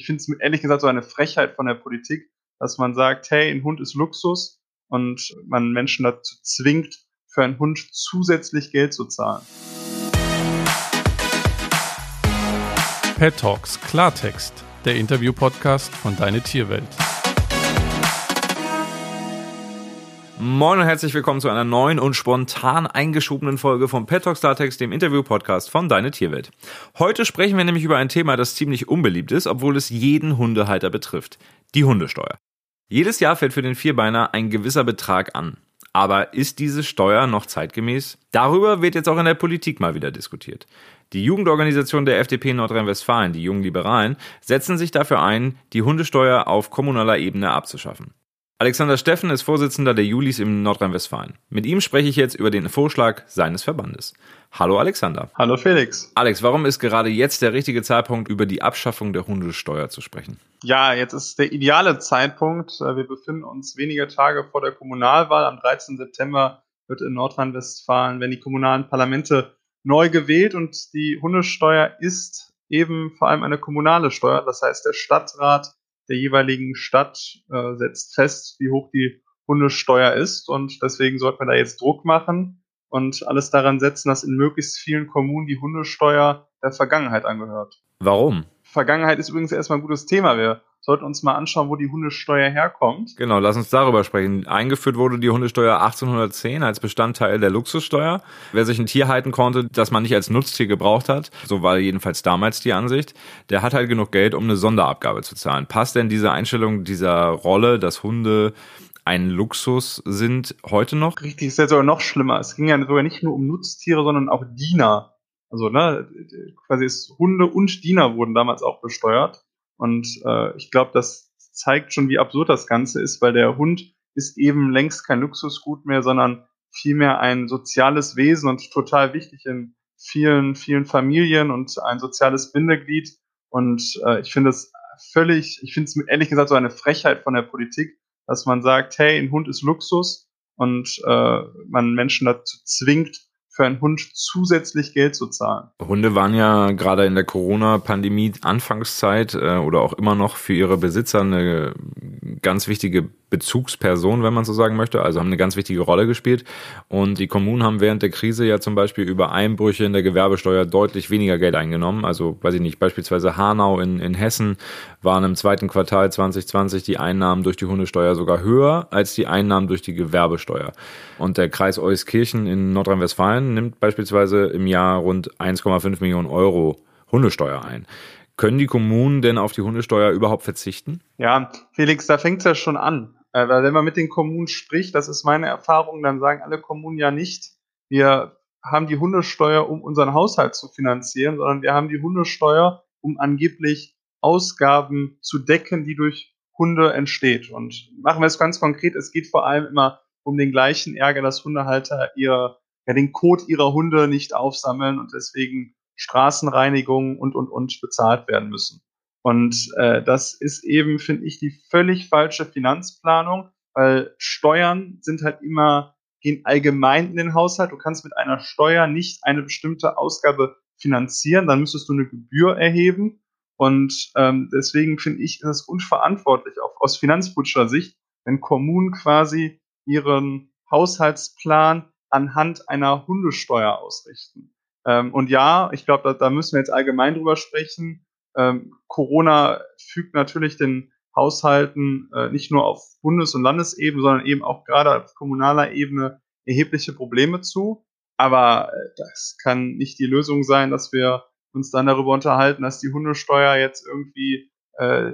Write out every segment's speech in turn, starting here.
ich finde es ehrlich gesagt so eine Frechheit von der Politik, dass man sagt, hey, ein Hund ist Luxus und man Menschen dazu zwingt, für einen Hund zusätzlich Geld zu zahlen. Pet Talks Klartext, der Interview-Podcast von Deine Tierwelt. Moin und herzlich willkommen zu einer neuen und spontan eingeschobenen Folge vom Pet Talks Klartext, dem Interview-Podcast von Deine Tierwelt. Heute sprechen wir nämlich über ein Thema, das ziemlich unbeliebt ist, obwohl es jeden Hundehalter betrifft. Die Hundesteuer. Jedes Jahr fällt für den Vierbeiner ein gewisser Betrag an. Aber ist diese Steuer noch zeitgemäß? Darüber wird jetzt auch in der Politik mal wieder diskutiert. Die Jugendorganisation der FDP Nordrhein-Westfalen, die Jungen Liberalen, setzen sich dafür ein, die Hundesteuer auf kommunaler Ebene abzuschaffen. Alexander Steffen ist Vorsitzender der Julis im Nordrhein-Westfalen. Mit ihm spreche ich jetzt über den Vorschlag seines Verbandes. Hallo Alexander. Hallo Felix. Alex, warum ist gerade jetzt der richtige Zeitpunkt, über die Abschaffung der Hundesteuer zu sprechen? Ja, jetzt ist der ideale Zeitpunkt. Äh, wir befinden uns wenige Tage vor der Kommunalwahl. Am 13. September wird in Nordrhein-Westfalen, wenn die kommunalen Parlamente neu gewählt und die Hundesteuer ist eben vor allem eine kommunale Steuer. Das heißt, der Stadtrat der jeweiligen Stadt äh, setzt fest, wie hoch die Hundesteuer ist und deswegen sollten wir da jetzt Druck machen und alles daran setzen, dass in möglichst vielen Kommunen die Hundesteuer der Vergangenheit angehört. Warum? Vergangenheit ist übrigens erstmal ein gutes Thema. Wir sollten uns mal anschauen, wo die Hundesteuer herkommt. Genau, lass uns darüber sprechen. Eingeführt wurde die Hundesteuer 1810 als Bestandteil der Luxussteuer. Wer sich ein Tier halten konnte, das man nicht als Nutztier gebraucht hat, so war jedenfalls damals die Ansicht, der hat halt genug Geld, um eine Sonderabgabe zu zahlen. Passt denn diese Einstellung dieser Rolle, dass Hunde ein Luxus sind, heute noch? Richtig, ist ja sogar noch schlimmer. Es ging ja sogar nicht nur um Nutztiere, sondern auch Diener. Also, ne, quasi ist Hunde und Diener wurden damals auch besteuert. Und äh, ich glaube, das zeigt schon, wie absurd das Ganze ist, weil der Hund ist eben längst kein Luxusgut mehr, sondern vielmehr ein soziales Wesen und total wichtig in vielen, vielen Familien und ein soziales Bindeglied. Und äh, ich finde es völlig, ich finde es ehrlich gesagt so eine Frechheit von der Politik, dass man sagt, hey, ein Hund ist Luxus und äh, man Menschen dazu zwingt, für einen Hund zusätzlich Geld zu zahlen. Hunde waren ja gerade in der Corona-Pandemie Anfangszeit äh, oder auch immer noch für ihre Besitzer eine ganz wichtige Bezugsperson, wenn man so sagen möchte, also haben eine ganz wichtige Rolle gespielt. Und die Kommunen haben während der Krise ja zum Beispiel über Einbrüche in der Gewerbesteuer deutlich weniger Geld eingenommen. Also, weiß ich nicht, beispielsweise Hanau in, in Hessen waren im zweiten Quartal 2020 die Einnahmen durch die Hundesteuer sogar höher als die Einnahmen durch die Gewerbesteuer. Und der Kreis Euskirchen in Nordrhein-Westfalen nimmt beispielsweise im Jahr rund 1,5 Millionen Euro Hundesteuer ein. Können die Kommunen denn auf die Hundesteuer überhaupt verzichten? Ja, Felix, da fängt es ja schon an. Äh, weil wenn man mit den Kommunen spricht, das ist meine Erfahrung, dann sagen alle Kommunen ja nicht, wir haben die Hundesteuer, um unseren Haushalt zu finanzieren, sondern wir haben die Hundesteuer, um angeblich Ausgaben zu decken, die durch Hunde entsteht. Und machen wir es ganz konkret, es geht vor allem immer um den gleichen Ärger, dass Hundehalter ihr, ja, den Kot ihrer Hunde nicht aufsammeln und deswegen Straßenreinigung und, und, und bezahlt werden müssen. Und äh, das ist eben, finde ich, die völlig falsche Finanzplanung, weil Steuern sind halt immer, gehen allgemein in den Haushalt. Du kannst mit einer Steuer nicht eine bestimmte Ausgabe finanzieren, dann müsstest du eine Gebühr erheben. Und ähm, deswegen finde ich, ist es unverantwortlich, auch aus finanzpolitischer Sicht, wenn Kommunen quasi ihren Haushaltsplan anhand einer Hundesteuer ausrichten. Ähm, und ja, ich glaube, da, da müssen wir jetzt allgemein drüber sprechen ähm, Corona fügt natürlich den Haushalten äh, nicht nur auf Bundes- und Landesebene, sondern eben auch gerade auf kommunaler Ebene erhebliche Probleme zu. Aber äh, das kann nicht die Lösung sein, dass wir uns dann darüber unterhalten, dass die Hundesteuer jetzt irgendwie äh,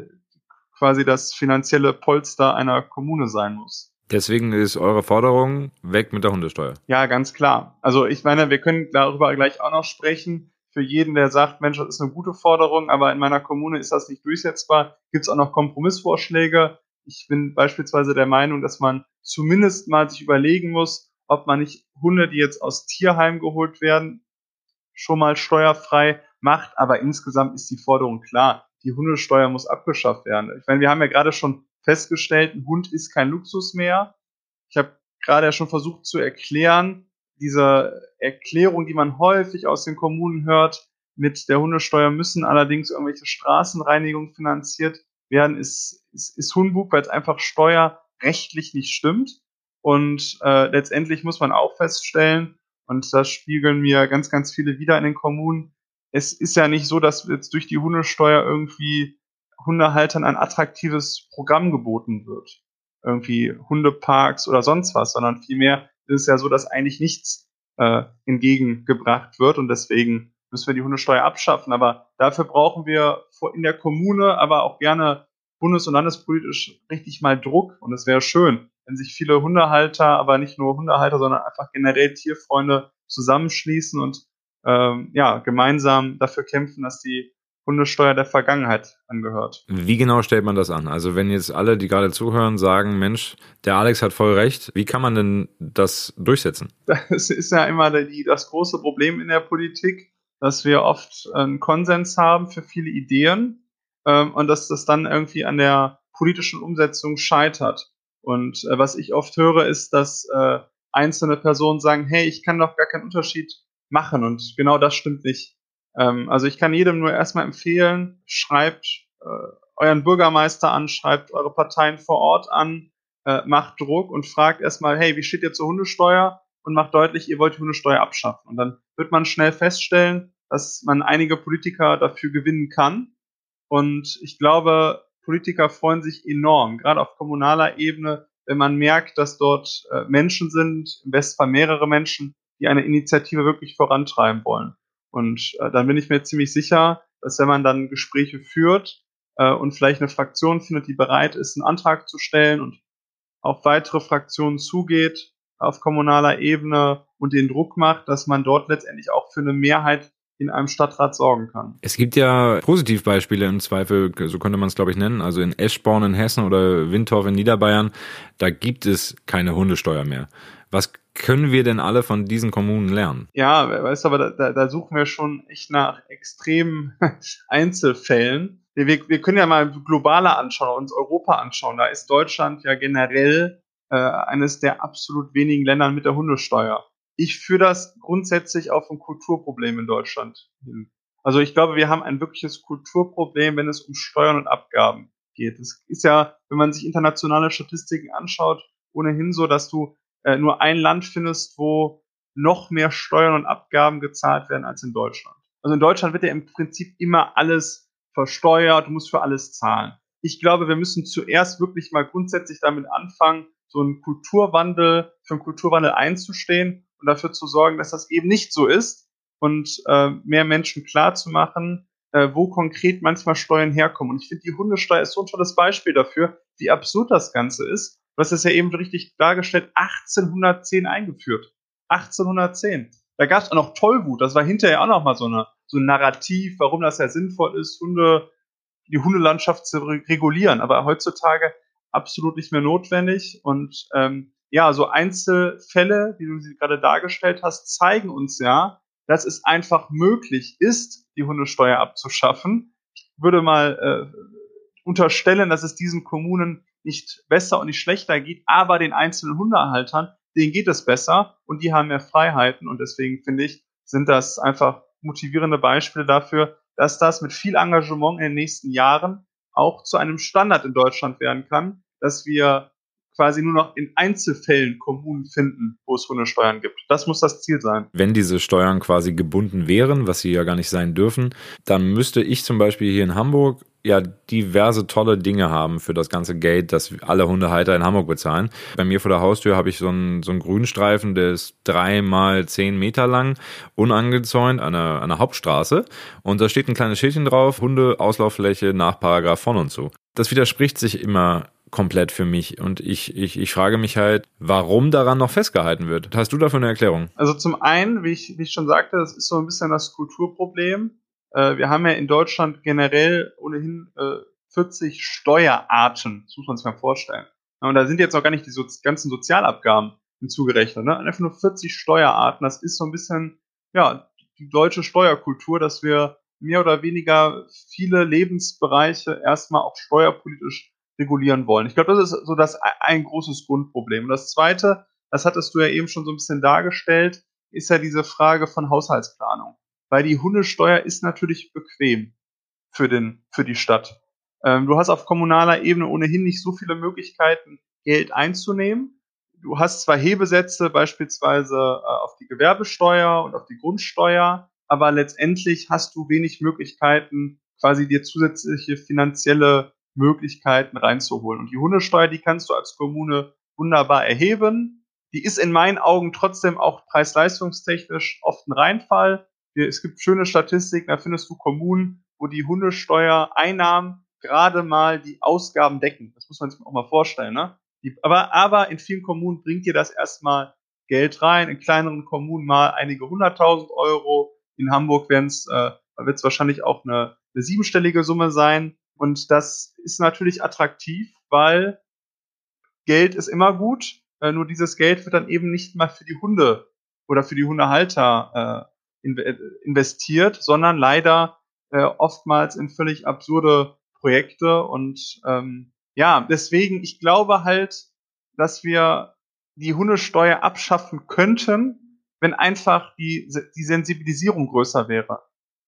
quasi das finanzielle Polster einer Kommune sein muss. Deswegen ist eure Forderung weg mit der Hundesteuer. Ja, ganz klar. Also ich meine, wir können darüber gleich auch noch sprechen für jeden, der sagt, Mensch, das ist eine gute Forderung, aber in meiner Kommune ist das nicht durchsetzbar, gibt es auch noch Kompromissvorschläge. Ich bin beispielsweise der Meinung, dass man zumindest mal sich überlegen muss, ob man nicht Hunde, die jetzt aus Tierheim geholt werden, schon mal steuerfrei macht. Aber insgesamt ist die Forderung klar. Die Hundesteuer muss abgeschafft werden. Ich meine, wir haben ja gerade schon festgestellt, ein Hund ist kein Luxus mehr. Ich habe gerade ja schon versucht zu erklären, diese Erklärung, die man häufig aus den Kommunen hört, mit der Hundesteuer müssen allerdings irgendwelche Straßenreinigungen finanziert werden, ist, ist, ist Humbug, weil es einfach steuerrechtlich nicht stimmt. Und äh, letztendlich muss man auch feststellen, und das spiegeln mir ganz, ganz viele wieder in den Kommunen, es ist ja nicht so, dass jetzt durch die Hundesteuer irgendwie Hundehaltern ein attraktives Programm geboten wird. Irgendwie Hundeparks oder sonst was, sondern vielmehr ist es ja so, dass eigentlich nichts äh, entgegengebracht wird und deswegen müssen wir die Hundesteuer abschaffen. Aber dafür brauchen wir in der Kommune, aber auch gerne bundes- und landespolitisch richtig mal Druck. Und es wäre schön, wenn sich viele Hundehalter, aber nicht nur Hundehalter, sondern einfach generell Tierfreunde zusammenschließen und ähm, ja, gemeinsam dafür kämpfen, dass die Hundesteuer der Vergangenheit angehört. Wie genau stellt man das an? Also wenn jetzt alle, die gerade zuhören, sagen, Mensch, der Alex hat voll recht, wie kann man denn das durchsetzen? Das ist ja immer die, das große Problem in der Politik, dass wir oft einen Konsens haben für viele Ideen ähm, und dass das dann irgendwie an der politischen Umsetzung scheitert. Und äh, was ich oft höre, ist, dass äh, einzelne Personen sagen, hey, ich kann doch gar keinen Unterschied machen. Und genau das stimmt nicht. Ähm, also ich kann jedem nur erstmal empfehlen, schreibt äh, euren Bürgermeister an, schreibt eure Parteien vor Ort an, äh, macht Druck und fragt erstmal, hey, wie steht ihr zur Hundesteuer? Und macht deutlich, ihr wollt die Hundesteuer abschaffen. Und dann wird man schnell feststellen, dass man einige Politiker dafür gewinnen kann. Und ich glaube, Politiker freuen sich enorm, gerade auf kommunaler Ebene, wenn man merkt, dass dort äh, Menschen sind, im Bestfall mehrere Menschen, die eine Initiative wirklich vorantreiben wollen. Und äh, dann bin ich mir ziemlich sicher, dass wenn man dann Gespräche führt äh, und vielleicht eine Fraktion findet, die bereit ist, einen Antrag zu stellen und auf weitere Fraktionen zugeht auf kommunaler Ebene und den Druck macht, dass man dort letztendlich auch für eine Mehrheit in einem Stadtrat sorgen kann. Es gibt ja Positivbeispiele im Zweifel, so könnte man es glaube ich nennen, also in Eschborn in Hessen oder Windorf in Niederbayern, da gibt es keine Hundesteuer mehr. Was können wir denn alle von diesen Kommunen lernen? Ja, weißt du, aber da, da suchen wir schon echt nach extremen Einzelfällen. Wir, wir können ja mal globaler anschauen, uns Europa anschauen. Da ist Deutschland ja generell äh, eines der absolut wenigen Länder mit der Hundesteuer. Ich führe das grundsätzlich auf ein Kulturproblem in Deutschland hin. Also ich glaube, wir haben ein wirkliches Kulturproblem, wenn es um Steuern und Abgaben geht. Es ist ja, wenn man sich internationale Statistiken anschaut, ohnehin so, dass du äh, nur ein Land findest, wo noch mehr Steuern und Abgaben gezahlt werden als in Deutschland. Also in Deutschland wird ja im Prinzip immer alles versteuert, du musst für alles zahlen. Ich glaube, wir müssen zuerst wirklich mal grundsätzlich damit anfangen, so einen Kulturwandel, für einen Kulturwandel einzustehen und dafür zu sorgen, dass das eben nicht so ist und äh, mehr Menschen klar zu machen, äh, wo konkret manchmal Steuern herkommen. Und ich finde, die Hundesteuer ist so ein tolles Beispiel dafür, wie absurd das Ganze ist Du hast es ja eben richtig dargestellt, 1810 eingeführt. 1810. Da gab es auch noch Tollwut. Das war hinterher auch noch mal so, eine, so ein Narrativ, warum das ja sinnvoll ist, Hunde, die Hundelandschaft zu regulieren. Aber heutzutage absolut nicht mehr notwendig. Und ähm, ja, so Einzelfälle, wie du sie gerade dargestellt hast, zeigen uns ja, dass es einfach möglich ist, die Hundesteuer abzuschaffen. Ich würde mal äh, unterstellen, dass es diesen Kommunen nicht besser und nicht schlechter geht, aber den einzelnen Hundehaltern, denen geht es besser und die haben mehr Freiheiten und deswegen finde ich, sind das einfach motivierende Beispiele dafür, dass das mit viel Engagement in den nächsten Jahren auch zu einem Standard in Deutschland werden kann, dass wir quasi nur noch in Einzelfällen Kommunen finden, wo es Hundesteuern gibt. Das muss das Ziel sein. Wenn diese Steuern quasi gebunden wären, was sie ja gar nicht sein dürfen, dann müsste ich zum Beispiel hier in Hamburg ja diverse tolle Dinge haben für das ganze Geld, das alle Hundehalter in Hamburg bezahlen. Bei mir vor der Haustür habe ich so einen, so einen Grünstreifen, der ist drei mal zehn Meter lang, unangezäunt an einer, einer Hauptstraße. Und da steht ein kleines Schildchen drauf, Hunde, Auslauffläche nach Paragraph von und so. Das widerspricht sich immer komplett für mich. Und ich, ich, ich frage mich halt, warum daran noch festgehalten wird. Hast du dafür eine Erklärung? Also zum einen, wie ich, wie ich schon sagte, das ist so ein bisschen das Kulturproblem. Äh, wir haben ja in Deutschland generell ohnehin äh, 40 Steuerarten, das muss man sich mal vorstellen. Und da sind jetzt auch gar nicht die so ganzen Sozialabgaben hinzugerechnet. Ne? Einfach nur 40 Steuerarten, das ist so ein bisschen, ja, die deutsche Steuerkultur, dass wir mehr oder weniger viele Lebensbereiche erstmal auch steuerpolitisch regulieren wollen. Ich glaube, das ist so das ein großes Grundproblem. Und das zweite, das hattest du ja eben schon so ein bisschen dargestellt, ist ja diese Frage von Haushaltsplanung. weil die Hundesteuer ist natürlich bequem für, den, für die Stadt. Ähm, du hast auf kommunaler Ebene ohnehin nicht so viele Möglichkeiten, Geld einzunehmen. Du hast zwar Hebesätze beispielsweise äh, auf die Gewerbesteuer und auf die Grundsteuer, aber letztendlich hast du wenig Möglichkeiten, quasi dir zusätzliche finanzielle Möglichkeiten reinzuholen. Und die Hundesteuer, die kannst du als Kommune wunderbar erheben. Die ist in meinen Augen trotzdem auch preis-leistungstechnisch oft ein Reinfall. Es gibt schöne Statistiken, da findest du Kommunen, wo die Hundesteuereinnahmen gerade mal die Ausgaben decken. Das muss man sich auch mal vorstellen. Ne? Die, aber, aber in vielen Kommunen bringt dir das erstmal Geld rein, in kleineren Kommunen mal einige hunderttausend Euro. In Hamburg werden äh, wird es wahrscheinlich auch eine, eine siebenstellige Summe sein. Und das ist natürlich attraktiv, weil Geld ist immer gut, äh, nur dieses Geld wird dann eben nicht mal für die Hunde oder für die Hundehalter äh, in, äh, investiert, sondern leider äh, oftmals in völlig absurde Projekte. Und ähm, ja, deswegen, ich glaube halt, dass wir die Hundesteuer abschaffen könnten, wenn einfach die, die Sensibilisierung größer wäre.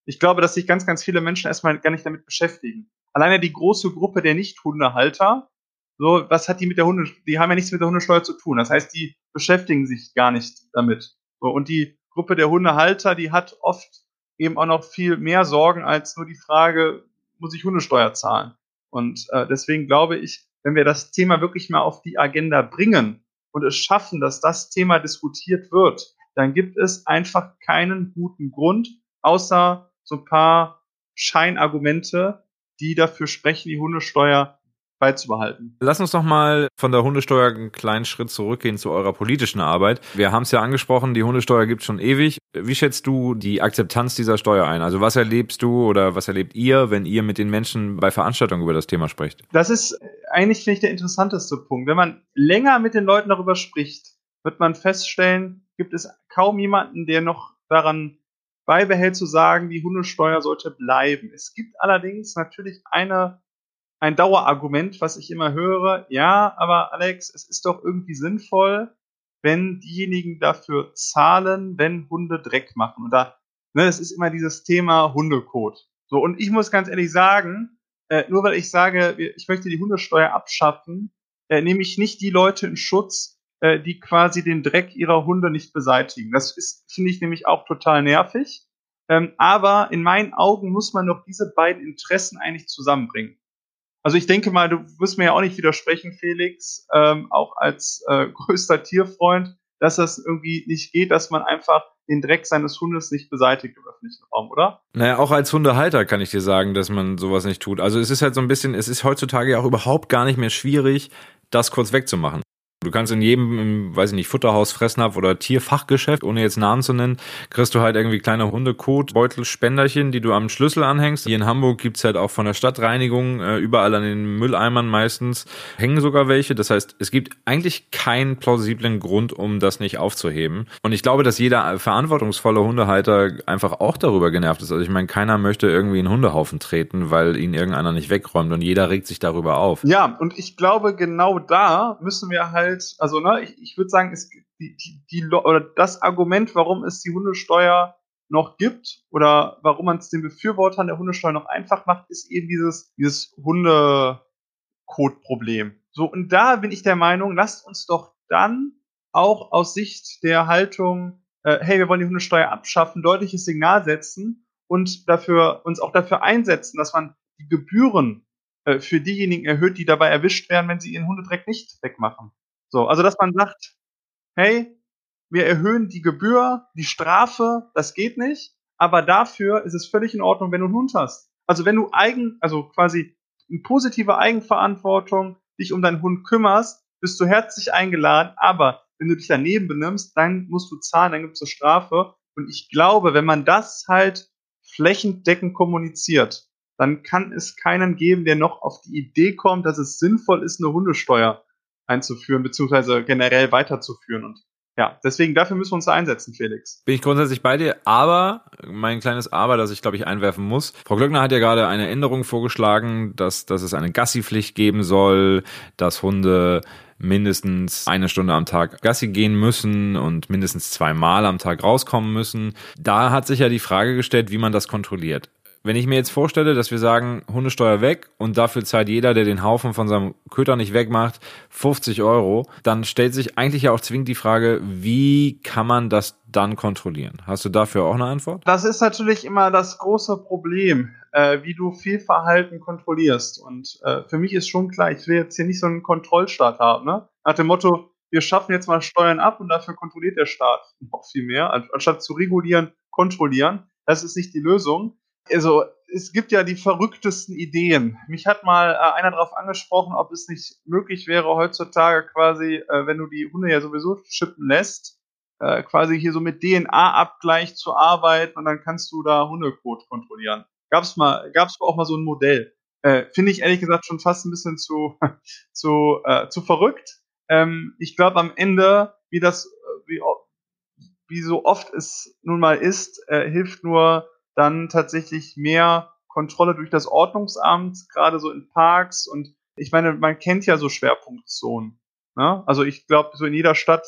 Ich glaube, dass sich ganz, ganz viele Menschen erstmal gar nicht damit beschäftigen alleine die große Gruppe der Nicht-Hundehalter, so, was hat die mit der Hunde, die haben ja nichts mit der Hundesteuer zu tun. Das heißt, die beschäftigen sich gar nicht damit. So, und die Gruppe der Hundehalter, die hat oft eben auch noch viel mehr Sorgen als nur die Frage, muss ich Hundesteuer zahlen? Und äh, deswegen glaube ich, wenn wir das Thema wirklich mal auf die Agenda bringen und es schaffen, dass das Thema diskutiert wird, dann gibt es einfach keinen guten Grund, außer so ein paar Scheinargumente, die dafür sprechen, die Hundesteuer beizubehalten. Lass uns doch mal von der Hundesteuer einen kleinen Schritt zurückgehen zu eurer politischen Arbeit. Wir haben es ja angesprochen, die Hundesteuer gibt schon ewig. Wie schätzt du die Akzeptanz dieser Steuer ein? Also was erlebst du oder was erlebt ihr, wenn ihr mit den Menschen bei Veranstaltungen über das Thema sprecht? Das ist eigentlich, finde ich, der interessanteste Punkt. Wenn man länger mit den Leuten darüber spricht, wird man feststellen, gibt es kaum jemanden, der noch daran beibehält zu sagen, die Hundesteuer sollte bleiben. Es gibt allerdings natürlich eine, ein Dauerargument, was ich immer höre. Ja, aber Alex, es ist doch irgendwie sinnvoll, wenn diejenigen dafür zahlen, wenn Hunde Dreck machen. Und da, ne, es ist immer dieses Thema Hundekot. So, und ich muss ganz ehrlich sagen, äh, nur weil ich sage, ich möchte die Hundesteuer abschaffen, äh, nehme ich nicht die Leute in Schutz, äh, die quasi den Dreck ihrer Hunde nicht beseitigen. Das ist, finde ich, nämlich auch total nervig. Ähm, aber in meinen Augen muss man doch diese beiden Interessen eigentlich zusammenbringen. Also ich denke mal, du wirst mir ja auch nicht widersprechen, Felix, ähm, auch als äh, größter Tierfreund, dass das irgendwie nicht geht, dass man einfach den Dreck seines Hundes nicht beseitigt im öffentlichen Raum, oder? Naja, auch als Hundehalter kann ich dir sagen, dass man sowas nicht tut. Also es ist halt so ein bisschen, es ist heutzutage ja auch überhaupt gar nicht mehr schwierig, das kurz wegzumachen. Du kannst in jedem, weiß ich nicht, Futterhaus, Fressnapf oder Tierfachgeschäft, ohne jetzt Namen zu nennen, kriegst du halt irgendwie kleine Hundekot, Beutel, Spenderchen, die du am Schlüssel anhängst. Hier in Hamburg gibt's halt auch von der Stadtreinigung äh, überall an den Mülleimern meistens hängen sogar welche. Das heißt, es gibt eigentlich keinen plausiblen Grund, um das nicht aufzuheben. Und ich glaube, dass jeder verantwortungsvolle Hundehalter einfach auch darüber genervt ist. Also ich meine, keiner möchte irgendwie einen Hundehaufen treten, weil ihn irgendeiner nicht wegräumt und jeder regt sich darüber auf. Ja, und ich glaube, genau da müssen wir halt halt, also ne, ich, ich würde sagen, es, die, die, die, oder das Argument, warum es die Hundesteuer noch gibt oder warum man es den Befürwortern der Hundesteuer noch einfach macht, ist eben dieses, dieses Hundekot-Problem. So, und da bin ich der Meinung, lasst uns doch dann auch aus Sicht der Haltung, äh, hey, wir wollen die Hundesteuer abschaffen, deutliches Signal setzen und dafür, uns auch dafür einsetzen, dass man die Gebühren äh, für diejenigen erhöht, die dabei erwischt werden, wenn sie ihren Hundedreck nicht wegmachen. So, also dass man sagt, hey, wir erhöhen die Gebühr, die Strafe, das geht nicht, aber dafür ist es völlig in Ordnung, wenn du einen Hund hast. Also wenn du eigen, also quasi eine positive Eigenverantwortung dich um deinen Hund kümmerst, bist du herzlich eingeladen, aber wenn du dich daneben benimmst, dann musst du zahlen, dann gibt es eine Strafe. Und ich glaube, wenn man das halt flächendeckend kommuniziert, dann kann es keinen geben, der noch auf die Idee kommt, dass es sinnvoll ist, eine Hundesteuer einzuführen, beziehungsweise generell weiterzuführen. Und ja, deswegen dafür müssen wir uns einsetzen, Felix. Bin ich grundsätzlich bei dir, aber mein kleines Aber, das ich glaube ich einwerfen muss. Frau Glöckner hat ja gerade eine Änderung vorgeschlagen, dass, dass es eine Gassi-Pflicht geben soll, dass Hunde mindestens eine Stunde am Tag Gassi gehen müssen und mindestens zweimal am Tag rauskommen müssen. Da hat sich ja die Frage gestellt, wie man das kontrolliert wenn ich mir jetzt vorstelle, dass wir sagen, Hundesteuer weg und dafür zahlt jeder, der den Haufen von seinem Köter nicht wegmacht, 50 Euro, dann stellt sich eigentlich ja auch zwingend die Frage, wie kann man das dann kontrollieren? Hast du dafür auch eine Antwort? Das ist natürlich immer das große Problem, äh, wie du Fehlverhalten kontrollierst. Und äh, für mich ist schon klar, ich will jetzt hier nicht so einen Kontrollstaat haben, ne? Nach dem Motto, wir schaffen jetzt mal Steuern ab und dafür kontrolliert der Staat noch viel mehr, anstatt zu regulieren, kontrollieren. Das ist nicht die Lösung also es gibt ja die verrücktesten Ideen. Mich hat mal äh, einer darauf angesprochen, ob es nicht möglich wäre, heutzutage quasi, äh, wenn du die Hunde ja sowieso chippen lässt, äh, quasi hier so mit DNA-Abgleich zu arbeiten und dann kannst du da Hundecode kontrollieren. Gab's mal, gab's auch mal so ein Modell. Äh, Finde ich ehrlich gesagt schon fast ein bisschen zu, zu, äh, zu verrückt. Ähm, ich glaube am Ende, wie das, äh, wie, wie so oft es nun mal ist, hilft nur dann tatsächlich mehr Kontrolle durch das Ordnungsamt, gerade so in Parks und ich meine, man kennt ja so Schwerpunktzonen. Ne? Also ich glaube, so in jeder Stadt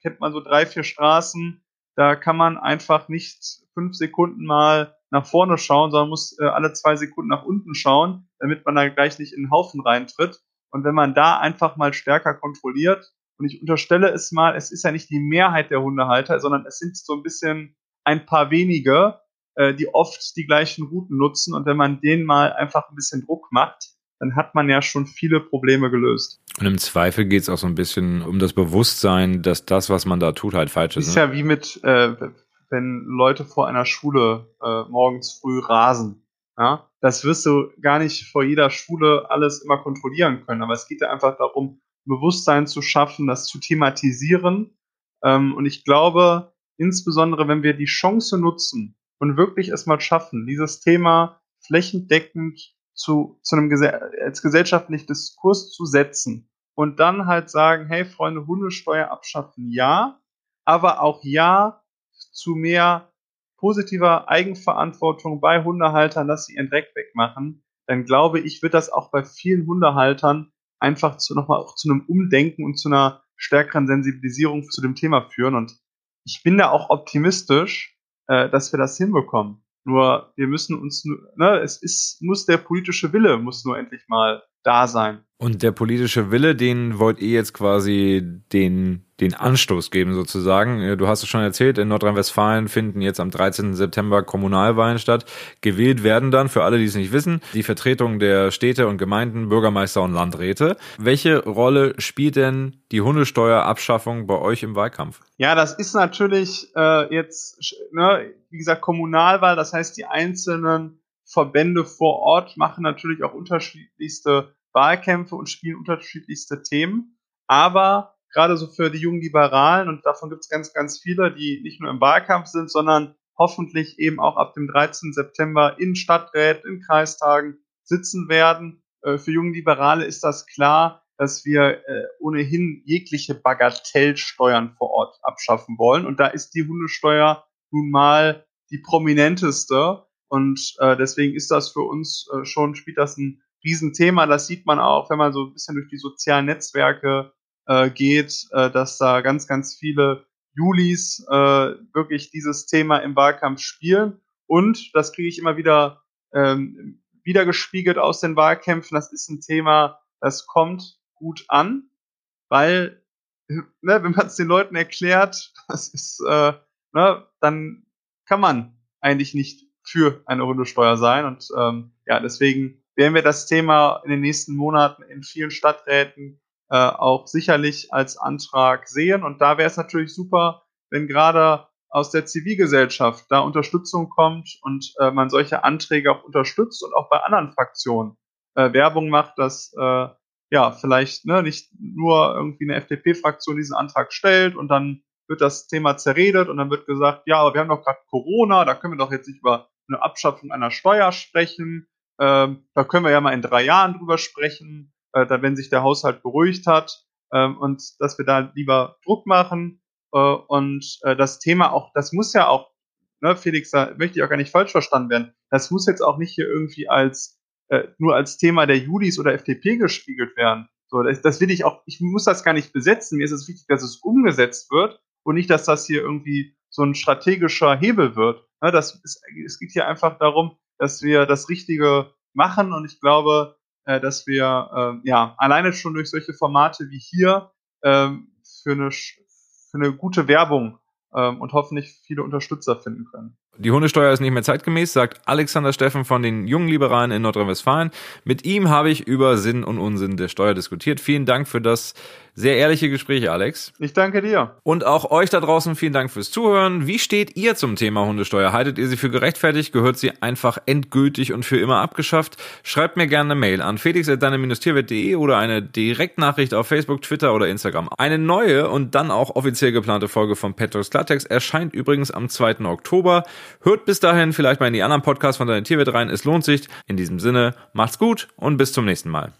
kennt man so drei, vier Straßen, da kann man einfach nicht fünf Sekunden mal nach vorne schauen, sondern muss äh, alle zwei Sekunden nach unten schauen, damit man da gleich nicht in den Haufen reintritt. Und wenn man da einfach mal stärker kontrolliert, und ich unterstelle es mal, es ist ja nicht die Mehrheit der Hundehalter, sondern es sind so ein bisschen ein paar wenige, äh, die oft die gleichen Routen nutzen. Und wenn man denen mal einfach ein bisschen Druck macht, dann hat man ja schon viele Probleme gelöst. Und im Zweifel geht es auch so ein bisschen um das Bewusstsein, dass das, was man da tut, halt falsch ist. Ist ne? ja wie mit, äh, wenn Leute vor einer Schule äh, morgens früh rasen. Ja? Das wirst du gar nicht vor jeder Schule alles immer kontrollieren können. Aber es geht ja einfach darum, Bewusstsein zu schaffen, das zu thematisieren. Ähm, und ich glaube, insbesondere wenn wir die Chance nutzen, und wirklich es mal schaffen, dieses Thema flächendeckend zu, zu einem als gesellschaftlichen Diskurs zu setzen und dann halt sagen, hey Freunde, Hundesteuer abschaffen, ja, aber auch ja zu mehr positiver Eigenverantwortung bei Hundehaltern, dass sie ihren Dreck wegmachen, dann glaube ich, wird das auch bei vielen Hundehaltern einfach zu nochmal auch zu einem Umdenken und zu einer stärkeren Sensibilisierung zu dem Thema führen. Und ich bin da auch optimistisch, äh, dass wir das hinbekommen. Nur wir müssen uns, ne, es ist, muss der politische Wille muss nur endlich mal da sein. Und der politische Wille, den wollt ihr jetzt quasi den, den Anstoß geben sozusagen. Äh, du hast es schon erzählt, in Nordrhein-Westfalen finden jetzt am 13. September Kommunalwahlen statt. Gewählt werden dann, für alle, die es nicht wissen, die Vertretung der Städte und Gemeinden, Bürgermeister und Landräte. Welche Rolle spielt denn die Hundesteuerabschaffung bei euch im Wahlkampf? Ja, das ist natürlich äh, jetzt, ne, wie gesagt, Kommunalwahl, das heißt, die einzelnen Verbände vor Ort machen natürlich auch unterschiedlichste Wahlkämpfe und spielen unterschiedlichste Themen. Aber gerade so für die jungen Liberalen, und davon gibt es ganz, ganz viele, die nicht nur im Wahlkampf sind, sondern hoffentlich eben auch ab dem 13. September in Stadträten, in Kreistagen sitzen werden. Äh, für junge Liberale ist das klar, dass wir äh, ohnehin jegliche Bagatellsteuern vor Ort abschaffen wollen. Und da ist die Hundesteuer nun mal die prominenteste. Und äh, deswegen ist das für uns schon, spielt das ein Riesenthema. Das sieht man auch, wenn man so ein bisschen durch die sozialen Netzwerke äh, geht, äh, dass da ganz, ganz viele Julis äh, wirklich dieses Thema im Wahlkampf spielen. Und das kriege ich immer wieder ähm, wieder gespiegelt aus den Wahlkämpfen. Das ist ein Thema, das kommt gut an, weil ne, wenn man es den Leuten erklärt, das ist, äh, ne, dann kann man eigentlich nicht für eine Hundesteuer sein. Und ähm, ja, deswegen werden wir das Thema in den nächsten Monaten in vielen Stadträten äh, auch sicherlich als Antrag sehen. Und da wäre es natürlich super, wenn gerade aus der Zivilgesellschaft da Unterstützung kommt und äh, man solche Anträge auch unterstützt und auch bei anderen Fraktionen äh, Werbung macht, dass äh, ja vielleicht ne, nicht nur irgendwie eine FDP-Fraktion diesen Antrag stellt und dann wird das Thema zerredet und dann wird gesagt, ja, aber wir haben doch gerade Corona, da können wir doch jetzt nicht über eine Abschaffung einer Steuer sprechen. Ähm, da können wir ja mal in drei Jahren drüber sprechen, äh, da wenn sich der Haushalt beruhigt hat ähm, und dass wir da lieber Druck machen äh, und äh, das Thema auch, das muss ja auch, ne, Felix, da möchte ich auch gar nicht falsch verstanden werden. Das muss jetzt auch nicht hier irgendwie als äh, nur als Thema der Judis oder FDP gespiegelt werden. So, das, das will ich auch, ich muss das gar nicht besetzen. Mir ist es wichtig, dass es umgesetzt wird und nicht, dass das hier irgendwie so ein strategischer Hebel wird. Ja, das ist, es geht hier einfach darum, dass wir das Richtige machen und ich glaube, äh, dass wir äh, ja alleine schon durch solche Formate wie hier ähm, für, eine, für eine gute Werbung ähm, und hoffentlich viele Unterstützer finden können. Die Hundesteuer ist nicht mehr zeitgemäß, sagt Alexander Steffen von den Jungen Liberalen in Nordrhein-Westfalen. Mit ihm habe ich über Sinn und Unsinn der Steuer diskutiert. Vielen Dank für das sehr ehrliche Gespräch, Alex. Ich danke dir. Und auch euch da draußen vielen Dank fürs Zuhören. Wie steht ihr zum Thema Hundesteuer? Haltet ihr sie für gerechtfertigt? Gehört sie einfach endgültig und für immer abgeschafft? Schreibt mir gerne eine Mail an felix.deine-tierwelt.de oder eine Direktnachricht auf Facebook, Twitter oder Instagram. Eine neue und dann auch offiziell geplante Folge von Pet Talks Klartext erscheint übrigens am 2. Oktober. Hört bis dahin vielleicht mal in die anderen Podcasts von Deine Tierwelt rein. Es lohnt sich. In diesem Sinne, macht's gut und bis zum nächsten Mal.